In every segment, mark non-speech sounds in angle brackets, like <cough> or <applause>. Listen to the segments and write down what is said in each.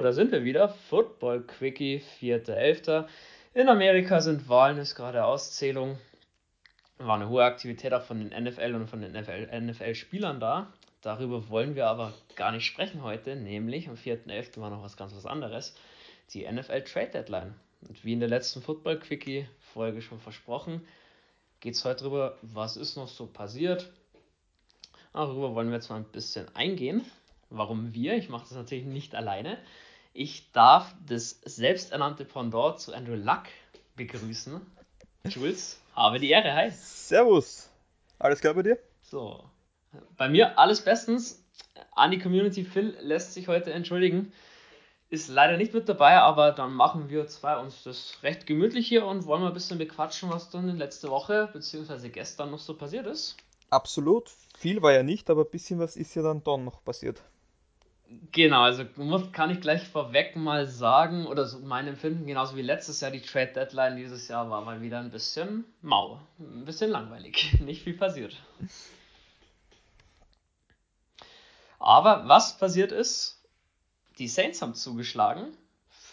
da sind wir wieder. Football Quickie, 4.11. In Amerika sind Wahlen, ist gerade Auszählung. War eine hohe Aktivität auch von den NFL und von den NFL-Spielern da. Darüber wollen wir aber gar nicht sprechen heute, nämlich am 4.11. war noch was ganz was anderes. Die NFL Trade Deadline. Und wie in der letzten Football Quickie Folge schon versprochen, geht es heute darüber, was ist noch so passiert. Darüber wollen wir jetzt mal ein bisschen eingehen. Warum wir? Ich mache das natürlich nicht alleine. Ich darf das selbsternannte Pendant zu Andrew Luck begrüßen. Jules, habe die Ehre. Hi. Servus. Alles klar bei dir? So. Bei mir alles bestens. An die Community Phil lässt sich heute entschuldigen. Ist leider nicht mit dabei, aber dann machen wir zwei uns das recht gemütlich hier und wollen mal ein bisschen bequatschen, was dann in letzter Woche bzw. gestern noch so passiert ist. Absolut. Viel war ja nicht, aber ein bisschen was ist ja dann doch noch passiert. Genau, also muss, kann ich gleich vorweg mal sagen, oder so mein Empfinden, genauso wie letztes Jahr, die Trade Deadline dieses Jahr war mal wieder ein bisschen mau, ein bisschen langweilig, <laughs> nicht viel passiert. Aber was passiert ist, die Saints haben zugeschlagen,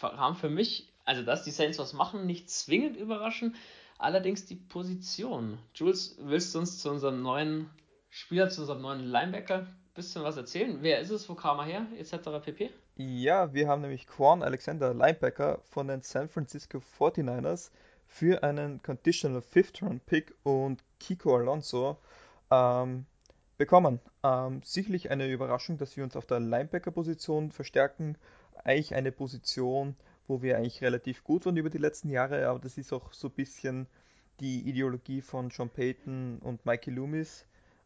haben für mich, also dass die Saints was machen, nicht zwingend überraschen, allerdings die Position. Jules, willst du uns zu unserem neuen Spieler, zu unserem neuen Linebacker bisschen was erzählen? Wer ist es, wo kam er her, etc. pp? Ja, wir haben nämlich Quan Alexander, Linebacker von den San Francisco 49ers für einen Conditional Fifth Round Pick und Kiko Alonso ähm, bekommen. Ähm, sicherlich eine Überraschung, dass wir uns auf der Linebacker-Position verstärken. Eigentlich eine Position, wo wir eigentlich relativ gut waren über die letzten Jahre, aber das ist auch so ein bisschen die Ideologie von John Payton und Mikey Loomis.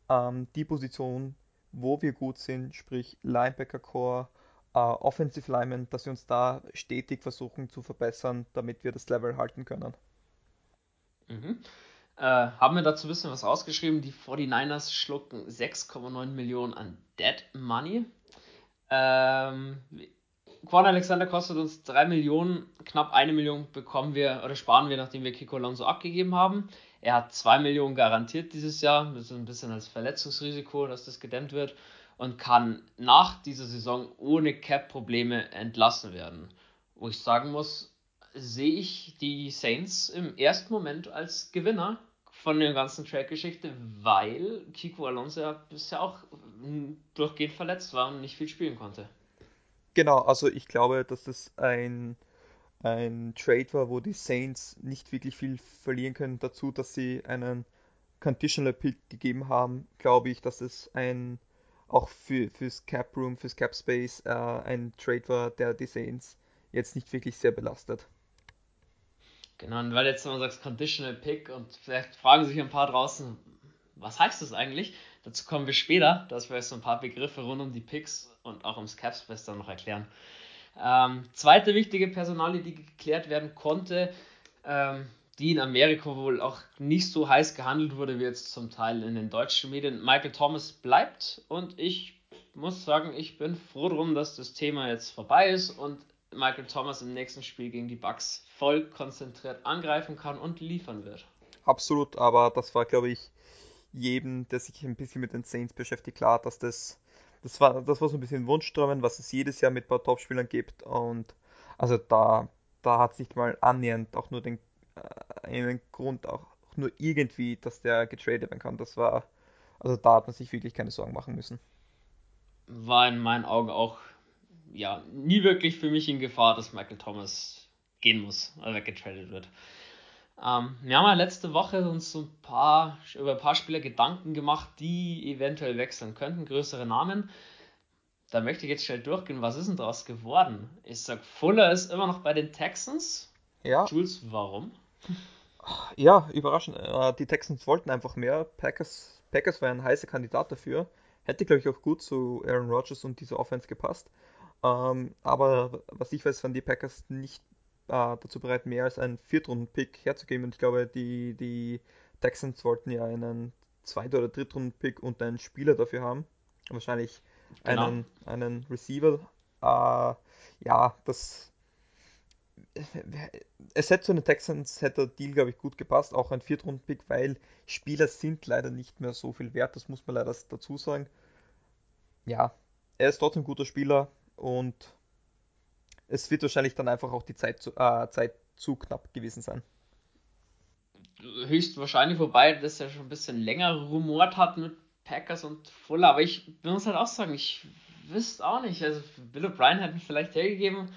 Ähm, die Position, wo wir gut sind, sprich Linebacker Core, äh, Offensive Linemen, dass wir uns da stetig versuchen zu verbessern, damit wir das Level halten können. Mhm. Äh, haben wir dazu ein bisschen was ausgeschrieben. Die 49ers schlucken 6,9 Millionen an Dead Money. Ähm, Quan Alexander kostet uns 3 Millionen, knapp eine Million bekommen wir oder sparen wir, nachdem wir Kiko Alonso abgegeben haben. Er hat 2 Millionen garantiert dieses Jahr, das ist ein bisschen als Verletzungsrisiko, dass das gedämmt wird und kann nach dieser Saison ohne Cap-Probleme entlassen werden. Wo ich sagen muss, sehe ich die Saints im ersten Moment als Gewinner von der ganzen Track-Geschichte, weil Kiko Alonso ja bisher auch durchgehend verletzt war und nicht viel spielen konnte. Genau, also ich glaube, dass es ein, ein Trade war, wo die Saints nicht wirklich viel verlieren können. Dazu, dass sie einen Conditional Pick gegeben haben, glaube ich, dass es ein auch für, fürs Cap Room, fürs Cap Space äh, ein Trade war, der die Saints jetzt nicht wirklich sehr belastet. Genau, und weil jetzt du sagst Conditional Pick und vielleicht fragen sich ein paar draußen, was heißt das eigentlich? Dazu kommen wir später, dass wir euch so ein paar Begriffe rund um die Picks und auch ums Capspace dann noch erklären. Ähm, zweite wichtige Personalie, die geklärt werden konnte, ähm, die in Amerika wohl auch nicht so heiß gehandelt wurde wie jetzt zum Teil in den deutschen Medien. Michael Thomas bleibt und ich muss sagen, ich bin froh drum, dass das Thema jetzt vorbei ist und Michael Thomas im nächsten Spiel gegen die Bucks voll konzentriert angreifen kann und liefern wird. Absolut, aber das war, glaube ich, jedem, der sich ein bisschen mit den Saints beschäftigt, klar, dass das, das war, das war so ein bisschen Wunschträumen, was es jedes Jahr mit ein paar Topspielern gibt und also da, da hat es nicht mal annähernd auch nur den äh, einen Grund, auch nur irgendwie, dass der getradet werden kann. Das war, also da hat man sich wirklich keine Sorgen machen müssen. War in meinen Augen auch ja, nie wirklich für mich in Gefahr, dass Michael Thomas gehen muss, oder weggetradet wird. Ähm, wir haben ja letzte Woche uns so ein paar, über ein paar Spieler Gedanken gemacht, die eventuell wechseln könnten, größere Namen. Da möchte ich jetzt schnell durchgehen, was ist denn daraus geworden? Ich sag, Fuller ist immer noch bei den Texans. Ja. Jules, warum? Ja, überraschend. Äh, die Texans wollten einfach mehr. Packers, Packers war ein heißer Kandidat dafür. Hätte, glaube ich, auch gut zu Aaron Rodgers und dieser Offense gepasst. Ähm, aber was ich weiß, waren die Packers nicht äh, dazu bereit, mehr als einen Viertrunden-Pick herzugeben. Und ich glaube, die, die Texans wollten ja einen Zweit- oder Drittrunden-Pick und einen Spieler dafür haben. Wahrscheinlich genau. einen, einen Receiver. Äh, ja, das. Es hätte zu den Texans hätte der Deal, glaube ich, gut gepasst, auch ein Viertrunden-Pick, weil Spieler sind leider nicht mehr so viel wert, das muss man leider dazu sagen. Ja, er ist trotzdem ein guter Spieler und es wird wahrscheinlich dann einfach auch die Zeit zu, äh, Zeit zu knapp gewesen sein. Höchstwahrscheinlich, wobei das ja schon ein bisschen länger rumort hat mit Packers und Fuller, aber ich muss halt auch sagen, ich wüsste auch nicht. Also Bill O'Brien hat mich vielleicht hergegeben.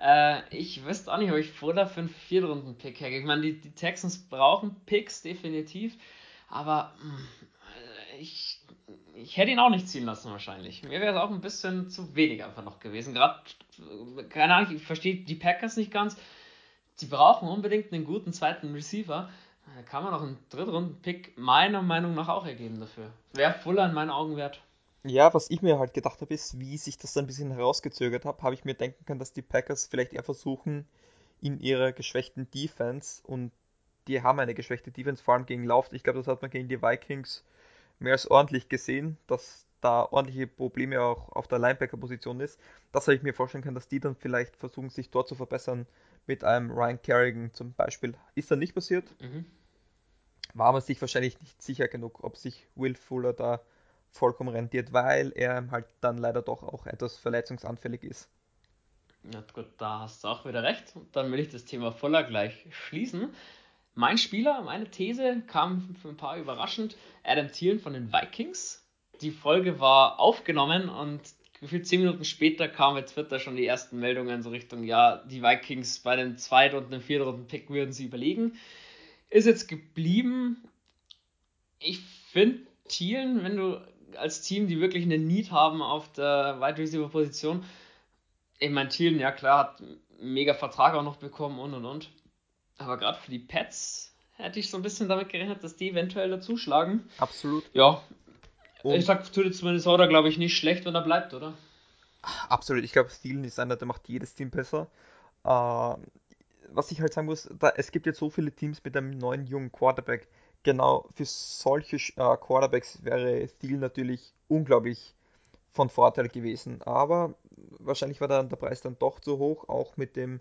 Äh, ich wüsste auch nicht, ob ich Fuller für einen Viertrunden-Pick hergebe. Ich meine, die, die Texans brauchen Picks, definitiv. Aber mh, hm, ich, ich hätte ihn auch nicht ziehen lassen wahrscheinlich. Mir wäre es auch ein bisschen zu wenig einfach noch gewesen. Gerade, keine Ahnung, ich verstehe die Packers nicht ganz. Sie brauchen unbedingt einen guten zweiten Receiver. Da kann man noch einen Drittrunden-Pick meiner Meinung nach auch ergeben dafür. Wäre Fuller in meinen Augen wert. Ja, was ich mir halt gedacht habe, ist, wie sich das dann ein bisschen herausgezögert habe, habe ich mir denken können, dass die Packers vielleicht eher versuchen, in ihrer geschwächten Defense, und die haben eine geschwächte Defense, vor allem gegen Lauf, ich glaube, das hat man gegen die Vikings mehr als ordentlich gesehen, dass da ordentliche Probleme auch auf der Linebacker-Position ist. Das habe ich mir vorstellen können, dass die dann vielleicht versuchen, sich dort zu verbessern mit einem Ryan Kerrigan zum Beispiel. Ist dann nicht passiert. Mhm. War man sich wahrscheinlich nicht sicher genug, ob sich Will Fuller da vollkommen rentiert, weil er halt dann leider doch auch etwas verletzungsanfällig ist. Ja gut, da hast du auch wieder recht. Dann will ich das Thema Fuller gleich schließen. Mein Spieler, meine These kam für ein paar überraschend. Adam Thielen von den Vikings. Die Folge war aufgenommen und gefühlt zehn Minuten später kamen bei Twitter schon die ersten Meldungen so Richtung, ja, die Vikings bei den Zweit- und dem Viertrunden-Pick würden sie überlegen. Ist jetzt geblieben. Ich finde Thielen, wenn du als Team, die wirklich eine Need haben auf der Wide Receiver Position, ich meine, Thielen, ja klar, hat einen mega Vertrag auch noch bekommen und und und. Aber gerade für die Pets hätte ich so ein bisschen damit gerechnet, dass die eventuell dazuschlagen. Absolut. Ja. Und ich sag, tut jetzt Minnesota, glaube ich, nicht schlecht, wenn er bleibt, oder? Absolut. Ich glaube, Thielen ist einer, der macht jedes Team besser. Äh, was ich halt sagen muss, da, es gibt jetzt so viele Teams mit einem neuen jungen Quarterback. Genau, für solche äh, Quarterbacks wäre Thiel natürlich unglaublich von Vorteil gewesen. Aber wahrscheinlich war dann der Preis dann doch zu hoch, auch mit dem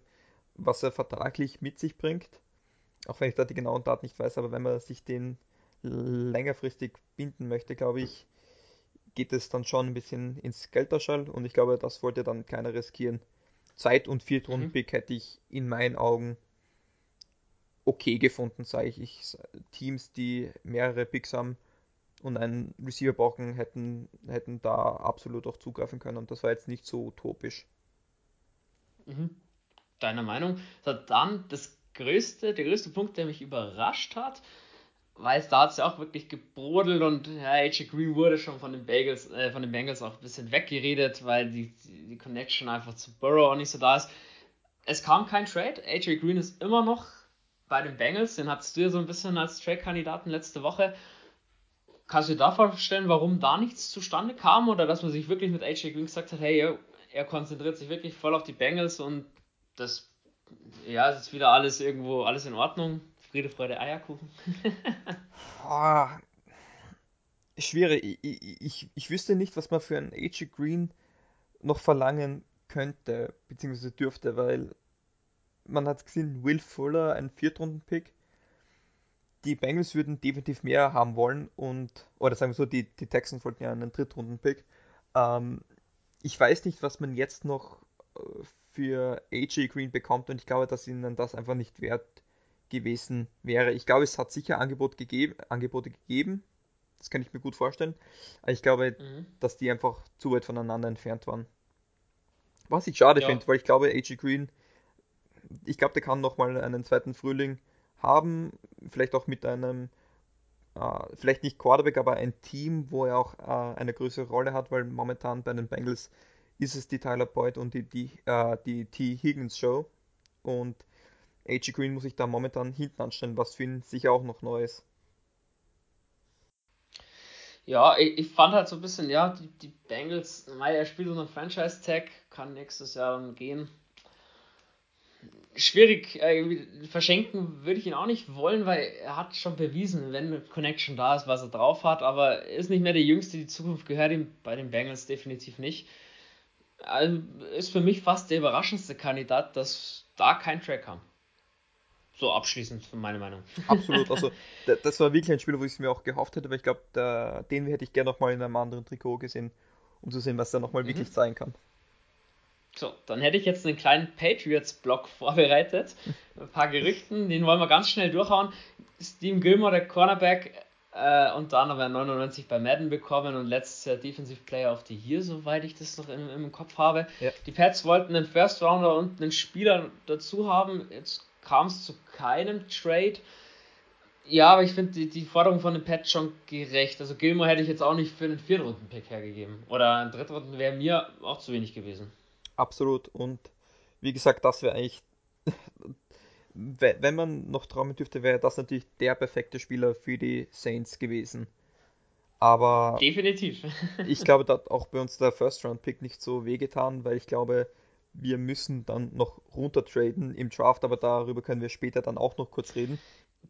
was er vertraglich mit sich bringt. Auch wenn ich da die genauen Daten nicht weiß, aber wenn man sich den längerfristig binden möchte, glaube ich, geht es dann schon ein bisschen ins Geldtaschall und ich glaube, das wollte dann keiner riskieren. Zeit- und Viertrunden-Pick mhm. hätte ich in meinen Augen okay gefunden, sage ich. ich. Teams, die mehrere Picks haben und einen Receiver brauchen, hätten, hätten da absolut auch zugreifen können und das war jetzt nicht so utopisch. Mhm deiner Meinung. So, dann das größte, der größte Punkt, der mich überrascht hat, weil da hat es ja auch wirklich gebrodelt und ja, Green wurde schon von den Bengals, äh, von den Bengals auch ein bisschen weggeredet, weil die, die Connection einfach zu Burrow auch nicht so da ist. Es kam kein Trade. AJ Green ist immer noch bei den Bengals. Den hattest du ja so ein bisschen als Trade-Kandidaten letzte Woche. Kannst du dir da vorstellen, warum da nichts zustande kam oder dass man sich wirklich mit AJ Green gesagt hat, hey, er konzentriert sich wirklich voll auf die Bengals und das, ja, es ist wieder alles irgendwo, alles in Ordnung. Friede, Freude, Eierkuchen. <laughs> oh, schwierig. Ich, ich, ich, wüsste nicht, was man für einen AJ Green noch verlangen könnte, beziehungsweise dürfte, weil man hat gesehen, Will Fuller, ein Viertrunden-Pick. Die Bengals würden definitiv mehr haben wollen und, oder sagen wir so, die, die Texans wollten ja einen Drittrunden-Pick. Ähm, ich weiß nicht, was man jetzt noch äh, für AJ Green bekommt und ich glaube, dass ihnen das einfach nicht wert gewesen wäre. Ich glaube, es hat sicher Angebot gegeben, Angebote gegeben, das kann ich mir gut vorstellen, aber ich glaube, mhm. dass die einfach zu weit voneinander entfernt waren. Was ich schade ja. finde, weil ich glaube, AJ Green, ich glaube, der kann nochmal einen zweiten Frühling haben, vielleicht auch mit einem, äh, vielleicht nicht Quarterback, aber ein Team, wo er auch äh, eine größere Rolle hat, weil momentan bei den Bengals ist es die Tyler Boyd und die, die, äh, die T. Higgins Show. Und AJ Green muss sich da momentan hinten anstellen, was für ihn sicher auch noch neu ist. Ja, ich, ich fand halt so ein bisschen, ja, die, die Bengals, weil er spielt unter Franchise-Tag, kann nächstes Jahr dann gehen. Schwierig, äh, verschenken würde ich ihn auch nicht wollen, weil er hat schon bewiesen, wenn Connection da ist, was er drauf hat, aber er ist nicht mehr der Jüngste, die Zukunft gehört ihm bei den Bengals definitiv nicht. Also, ist für mich fast der überraschendste Kandidat, dass da kein Track kam. So abschließend von meiner Meinung. <laughs> Absolut, also das war wirklich ein Spiel, wo ich es mir auch gehofft hätte, aber ich glaube, den hätte ich gerne nochmal in einem anderen Trikot gesehen, um zu sehen, was er nochmal mhm. wirklich zeigen kann. So, dann hätte ich jetzt einen kleinen Patriots-Block <laughs> vorbereitet. Ein paar Gerüchten, den wollen wir ganz schnell durchhauen. Steve Gilmore, der Cornerback, äh, unter anderem 99 bei Madden bekommen und letztes Jahr Defensive Player of the Year, soweit ich das noch im, im Kopf habe. Ja. Die Pats wollten einen First Rounder und einen Spieler dazu haben. Jetzt kam es zu keinem Trade. Ja, aber ich finde die, die Forderung von den Pets schon gerecht. Also Gilmore hätte ich jetzt auch nicht für einen Viertrunden-Pick hergegeben. Oder ein Drittrunden wäre mir auch zu wenig gewesen. Absolut. Und wie gesagt, das wäre eigentlich, wenn man noch träumen dürfte, wäre das natürlich der perfekte Spieler für die Saints gewesen. Aber definitiv. <laughs> ich glaube, da hat auch bei uns der First-Round-Pick nicht so wehgetan, weil ich glaube, wir müssen dann noch runter traden im Draft, aber darüber können wir später dann auch noch kurz reden.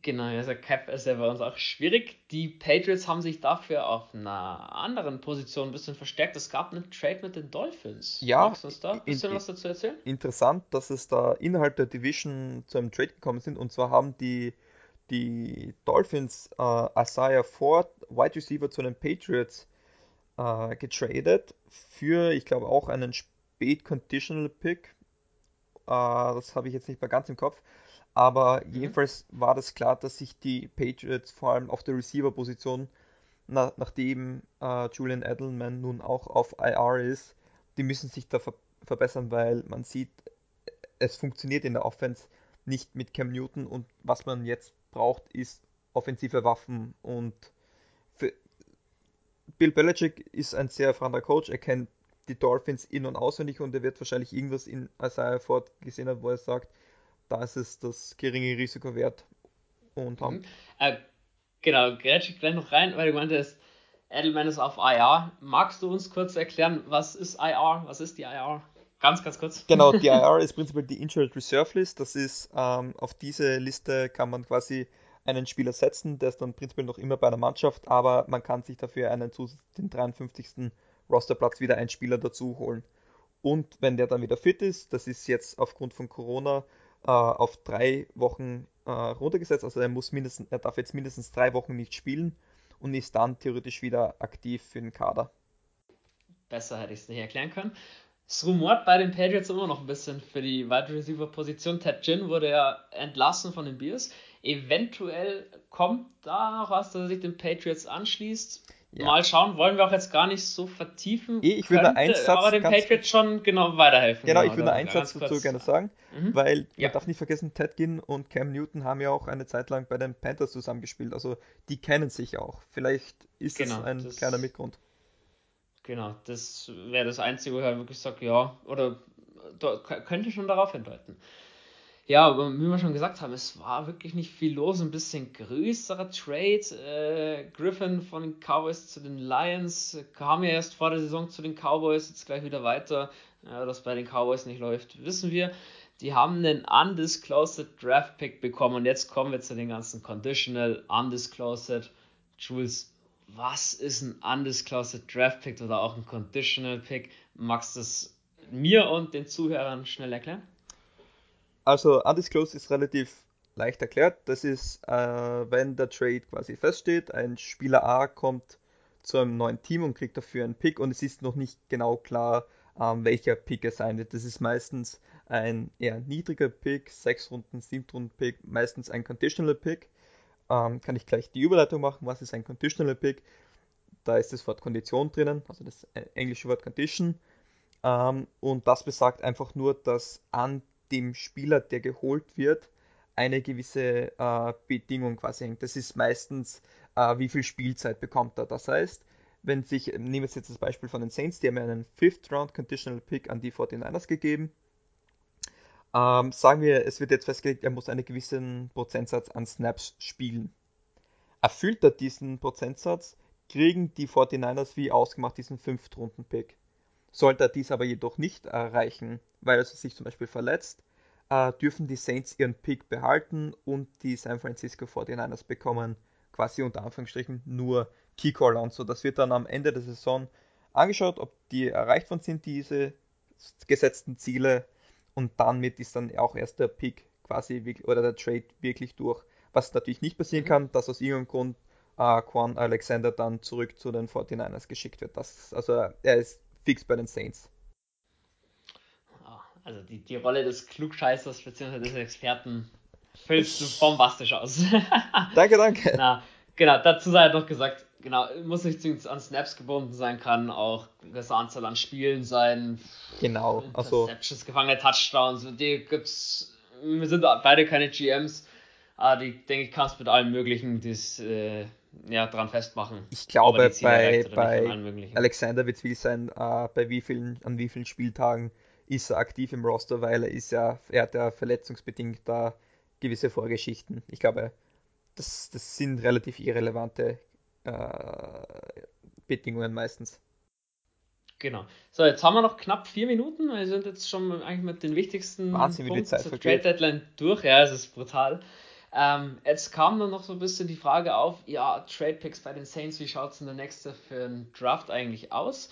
Genau, also Cap ist ja bei uns auch schwierig. Die Patriots haben sich dafür auf einer anderen Position ein bisschen verstärkt. Es gab einen Trade mit den Dolphins. Ja, Magst du uns da ein bisschen in, was dazu erzählen? Interessant, dass es da innerhalb der Division zu einem Trade gekommen sind. Und zwar haben die, die Dolphins äh, Isaiah Ford, Wide Receiver zu den Patriots, äh, getradet für, ich glaube, auch einen Spät Conditional Pick. Äh, das habe ich jetzt nicht mehr ganz im Kopf. Aber mhm. jedenfalls war das klar, dass sich die Patriots vor allem auf der Receiver-Position, na, nachdem äh, Julian Edelman nun auch auf IR ist, die müssen sich da ver verbessern, weil man sieht, es funktioniert in der Offense nicht mit Cam Newton und was man jetzt braucht, ist offensive Waffen und Bill Belichick ist ein sehr erfahrener Coach, er kennt die Dolphins in- und auswendig und er wird wahrscheinlich irgendwas in Isaiah Ford gesehen haben, wo er sagt, da ist es das geringe Risiko wert. Und haben. Mhm. Äh, genau, grätsch gleich noch rein, weil du meintest, Edelman ist auf IR. Magst du uns kurz erklären, was ist IR? Was ist die IR? Ganz, ganz kurz. Genau, die <laughs> IR ist prinzipiell die Injured Reserve List. Das ist, ähm, auf diese Liste kann man quasi einen Spieler setzen, der ist dann prinzipiell noch immer bei einer Mannschaft, aber man kann sich dafür einen zusätzlichen 53. Rosterplatz wieder einen Spieler dazu holen. Und wenn der dann wieder fit ist, das ist jetzt aufgrund von Corona äh, auf drei Wochen äh, runtergesetzt. Also er muss mindestens, er darf jetzt mindestens drei Wochen nicht spielen und ist dann theoretisch wieder aktiv für den Kader. Besser hätte ich es nicht erklären können. Es rumort bei den Patriots immer noch ein bisschen für die Wide Receiver Position. Ted Ginn wurde ja entlassen von den Bears. Eventuell kommt da noch was, dass er sich den Patriots anschließt. Ja. Mal schauen, wollen wir auch jetzt gar nicht so vertiefen. Eh, ich würde einen Satz aber den Patriots schon genau weiterhelfen. Genau, ich würde einen Satz dazu gerne sagen, mhm. weil ja. man darf nicht vergessen, Ted Ginn und Cam Newton haben ja auch eine Zeit lang bei den Panthers zusammengespielt. Also die kennen sich auch. Vielleicht ist genau, das ein das, kleiner Mitgrund. Genau, das wäre das Einzige, wo ich halt wirklich sage, ja, oder könnte schon darauf hindeuten. Ja, aber wie wir schon gesagt haben, es war wirklich nicht viel los. Ein bisschen größerer Trade. Äh, Griffin von den Cowboys zu den Lions kam ja erst vor der Saison zu den Cowboys, jetzt gleich wieder weiter. Ja, dass bei den Cowboys nicht läuft, wissen wir. Die haben einen Undisclosed Draft Pick bekommen und jetzt kommen wir zu den ganzen Conditional, Undisclosed. Jules, was ist ein Undisclosed Draft Pick oder auch ein Conditional Pick? Magst du es mir und den Zuhörern schnell erklären? Also Undisclosed ist relativ leicht erklärt. Das ist, äh, wenn der Trade quasi feststeht, ein Spieler A kommt zu einem neuen Team und kriegt dafür einen Pick und es ist noch nicht genau klar, ähm, welcher Pick es sein wird. Das ist meistens ein eher niedriger Pick, 6 Runden, 7 Runden Pick, meistens ein Conditional Pick. Ähm, kann ich gleich die Überleitung machen, was ist ein Conditional Pick? Da ist das Wort Kondition drinnen, also das äh, englische Wort Condition. Ähm, und das besagt einfach nur, dass an dem Spieler, der geholt wird, eine gewisse äh, Bedingung quasi hängt. Das ist meistens, äh, wie viel Spielzeit bekommt er. Das heißt, wenn sich, nehmen wir jetzt das Beispiel von den Saints, die haben ja einen Fifth Round Conditional Pick an die 49ers gegeben. Ähm, sagen wir, es wird jetzt festgelegt, er muss einen gewissen Prozentsatz an Snaps spielen. Erfüllt er diesen Prozentsatz, kriegen die 49ers wie ausgemacht diesen Fifth Runden Pick. Sollte er dies aber jedoch nicht erreichen, weil er sich zum Beispiel verletzt, dürfen die Saints ihren Pick behalten und die San Francisco 49ers bekommen quasi unter Anführungsstrichen nur Kiko Alonso. Das wird dann am Ende der Saison angeschaut, ob die erreicht worden sind, diese gesetzten Ziele und damit ist dann auch erst der Pick quasi oder der Trade wirklich durch. Was natürlich nicht passieren mhm. kann, dass aus irgendeinem Grund äh, Quan Alexander dann zurück zu den 49ers geschickt wird. Das, also er ist fix bei den Saints. Also die, die Rolle des Klugscheißers bzw. des Experten füllst du <laughs> bombastisch aus. <laughs> danke, danke. Na, genau, dazu sei noch gesagt, genau, muss nicht zwingend an Snaps gebunden sein, kann auch gewisse Anzahl an Spielen sein. Genau, also. Interceptions, gefangene Touchdowns, die gibt's. Wir sind beide keine GMs, aber die, denke ich, kannst mit allem Möglichen das, äh, ja, dran festmachen. Ich glaube, bei, bei Alexander wird es viel sein, äh, bei wie vielen, an wie vielen Spieltagen ist er aktiv im Roster, weil er ist ja, er hat ja verletzungsbedingt da gewisse Vorgeschichten. Ich glaube, das, das sind relativ irrelevante äh, Bedingungen meistens. Genau. So, jetzt haben wir noch knapp vier Minuten. Wir sind jetzt schon eigentlich mit den wichtigsten Wahnsinn, Punkten zur Trade Deadline durch. Ja, es ist brutal. Ähm, jetzt kam dann noch so ein bisschen die Frage auf, ja, Trade Picks bei den Saints, wie schaut es in der nächste für einen Draft eigentlich aus?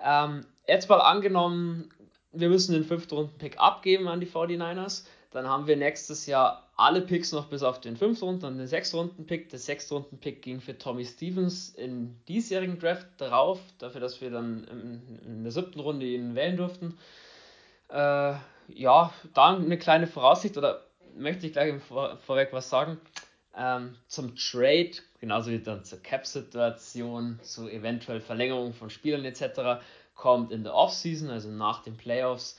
Ähm, jetzt mal angenommen, wir müssen den fünften Runden Pick abgeben an die 49ers. Dann haben wir nächstes Jahr alle Picks noch bis auf den fünften Runden und den sechsten Runden Pick. Der sechste Runden Pick ging für Tommy Stevens in diesjährigen Draft darauf, dafür, dass wir dann in, der siebten Runde ihn wählen durften. Äh, ja, dann eine kleine Voraussicht oder möchte ich gleich vor, vorweg was sagen. Ähm, zum Trade, genauso wie dann zur Cap-Situation, zu eventuell Verlängerung von Spielern etc., kommt in der Offseason, also nach den Playoffs,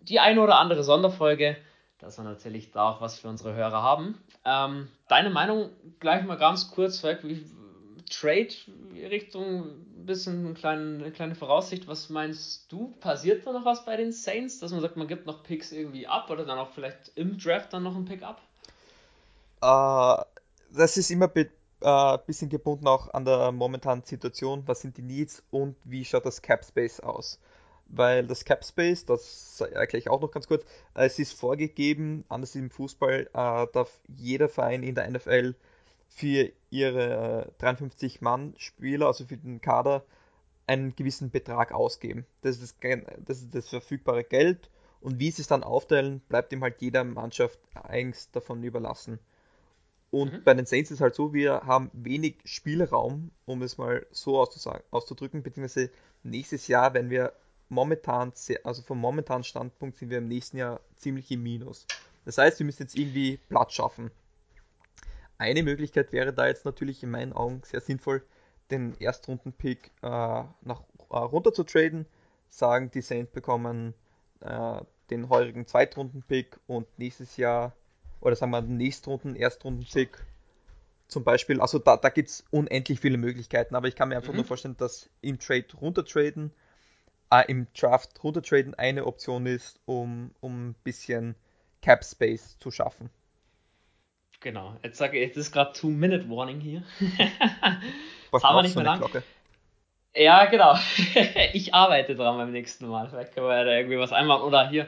die eine oder andere Sonderfolge, dass wir natürlich da auch was für unsere Hörer haben. Ähm, deine Meinung gleich mal ganz kurz wie Trade Richtung ein bisschen eine kleine, eine kleine Voraussicht. Was meinst du? Passiert da noch was bei den Saints, dass man sagt, man gibt noch Picks irgendwie ab oder dann auch vielleicht im Draft dann noch ein Pick ab? Uh, das ist immer ein uh, bisschen gebunden auch an der momentanen Situation. Was sind die Needs und wie schaut das Cap Space aus? Weil das Cap Space, das erkläre ich auch noch ganz kurz, es ist vorgegeben, anders im Fußball, uh, darf jeder Verein in der NFL für ihre 53 Mann-Spieler, also für den Kader, einen gewissen Betrag ausgeben. Das ist das, das ist das verfügbare Geld und wie sie es dann aufteilen, bleibt ihm halt jeder Mannschaft eigens davon überlassen. Und mhm. bei den Saints ist es halt so, wir haben wenig Spielraum, um es mal so auszudrücken, beziehungsweise nächstes Jahr, wenn wir momentan, also vom momentanen Standpunkt sind wir im nächsten Jahr ziemlich im Minus. Das heißt, wir müssen jetzt irgendwie Platz schaffen. Eine Möglichkeit wäre da jetzt natürlich in meinen Augen sehr sinnvoll, den Erstrunden-Pick äh, nach, äh, runter zu traden, sagen, die Saints bekommen äh, den heurigen Zweitrunden-Pick und nächstes Jahr oder sagen wir den Nächstrunden, Erstrunden-Pick zum Beispiel. Also da, da gibt es unendlich viele Möglichkeiten, aber ich kann mir einfach mhm. nur vorstellen, dass im Trade runtertraden, äh, im Draft runtertraden eine Option ist, um, um ein bisschen Cap Space zu schaffen. Genau, jetzt sage ich, es ist gerade Two-Minute-Warning hier. <laughs> Was haben wir nicht mehr lang. Glocke? Ja, genau. <laughs> ich arbeite dran beim nächsten Mal. Vielleicht können wir da irgendwie was einbauen. Oder hier,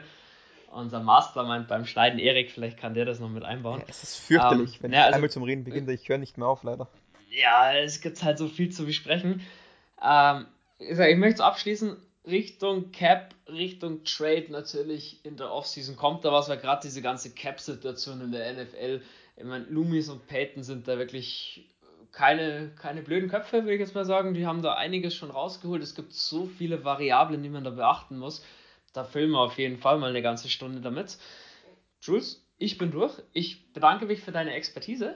unser Mastermind beim Schneiden, Erik, vielleicht kann der das noch mit einbauen. Ja, es ist fürchterlich, ähm, wenn ja, ich also, einmal zum Reden beginne, ich höre nicht mehr auf, leider. Ja, es gibt halt so viel zu besprechen. Ähm, ich, ich möchte abschließen, Richtung Cap, Richtung Trade natürlich in der Offseason kommt da was, weil gerade diese ganze Cap-Situation in der NFL, ich meine, Loomis und Peyton sind da wirklich keine, keine blöden Köpfe, würde ich jetzt mal sagen. Die haben da einiges schon rausgeholt. Es gibt so viele Variablen, die man da beachten muss. Da filmen wir auf jeden Fall mal eine ganze Stunde damit. Jules, ich bin durch. Ich bedanke mich für deine Expertise.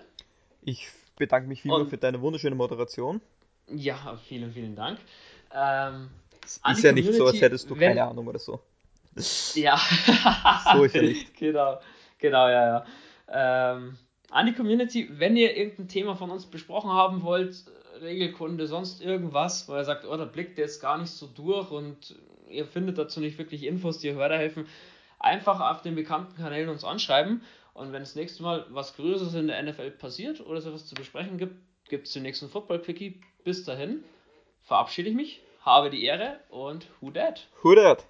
Ich bedanke mich vielmehr für deine wunderschöne Moderation. Ja, vielen, vielen Dank. Ähm, ist ja Community, nicht so, als hättest du wenn, keine Ahnung oder so. Ja. so ist ja nicht. <laughs> Genau, genau, ja, ja. Ähm, an die Community, wenn ihr irgendein Thema von uns besprochen haben wollt, Regelkunde, sonst irgendwas, wo ihr sagt, oh, da blickt jetzt gar nicht so durch und ihr findet dazu nicht wirklich Infos, die euch weiterhelfen, einfach auf den bekannten Kanälen uns anschreiben. Und wenn das nächste Mal was Größeres in der NFL passiert oder es etwas zu besprechen gibt, gibt es den nächsten Football-Quickie. Bis dahin verabschiede ich mich, habe die Ehre und who dat? Who dat?